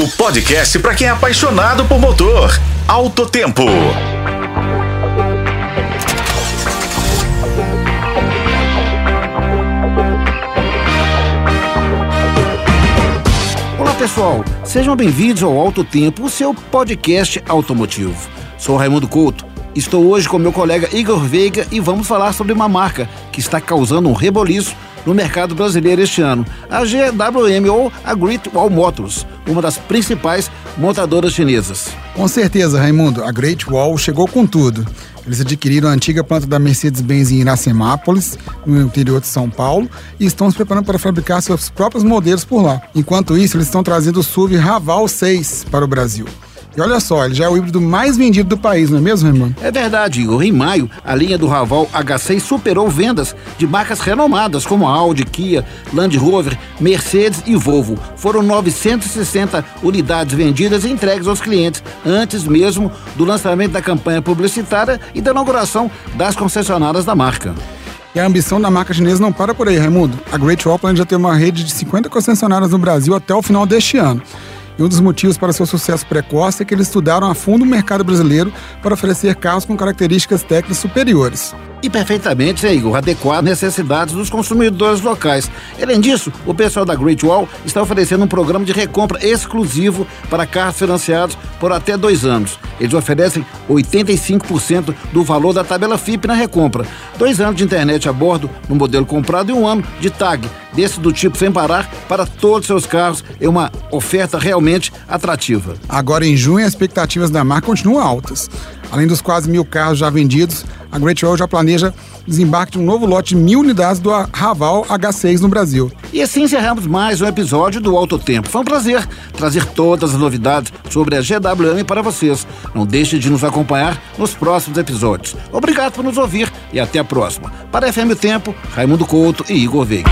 O podcast para quem é apaixonado por motor. Alto Tempo. Olá pessoal, sejam bem-vindos ao Alto Tempo, o seu podcast automotivo. Sou Raimundo Couto, estou hoje com meu colega Igor Veiga e vamos falar sobre uma marca que está causando um reboliço no mercado brasileiro este ano, a GWM ou a Great Wall Motors, uma das principais montadoras chinesas. Com certeza, Raimundo, a Great Wall chegou com tudo. Eles adquiriram a antiga planta da Mercedes-Benz em Iracemápolis, no interior de São Paulo, e estão se preparando para fabricar seus próprios modelos por lá. Enquanto isso, eles estão trazendo o SUV Raval 6 para o Brasil. E olha só, ele já é o híbrido mais vendido do país, não é mesmo, irmão? É verdade, Igor. Em maio, a linha do Raval H6 superou vendas de marcas renomadas como Audi, Kia, Land Rover, Mercedes e Volvo. Foram 960 unidades vendidas e entregues aos clientes, antes mesmo do lançamento da campanha publicitária e da inauguração das concessionárias da marca. E a ambição da marca chinesa não para por aí, Raimundo. A Great Wall já tem uma rede de 50 concessionárias no Brasil até o final deste ano. E um dos motivos para seu sucesso precoce é que eles estudaram a fundo o mercado brasileiro para oferecer carros com características técnicas superiores e perfeitamente, né, Igor, adequado às necessidades dos consumidores locais. Além disso, o pessoal da Great Wall está oferecendo um programa de recompra exclusivo para carros financiados por até dois anos. Eles oferecem 85% do valor da tabela FIP na recompra, dois anos de internet a bordo no modelo comprado e um ano de tag, desse do tipo sem parar, para todos os seus carros. É uma oferta realmente atrativa. Agora, em junho, as expectativas da marca continuam altas. Além dos quase mil carros já vendidos, a Great Wall já planeja desembarque de um novo lote de mil unidades do Raval H6 no Brasil. E assim encerramos mais um episódio do Alto Tempo. Foi um prazer trazer todas as novidades sobre a GWM para vocês. Não deixe de nos acompanhar nos próximos episódios. Obrigado por nos ouvir e até a próxima. Para FM Tempo, Raimundo Couto e Igor Veiga.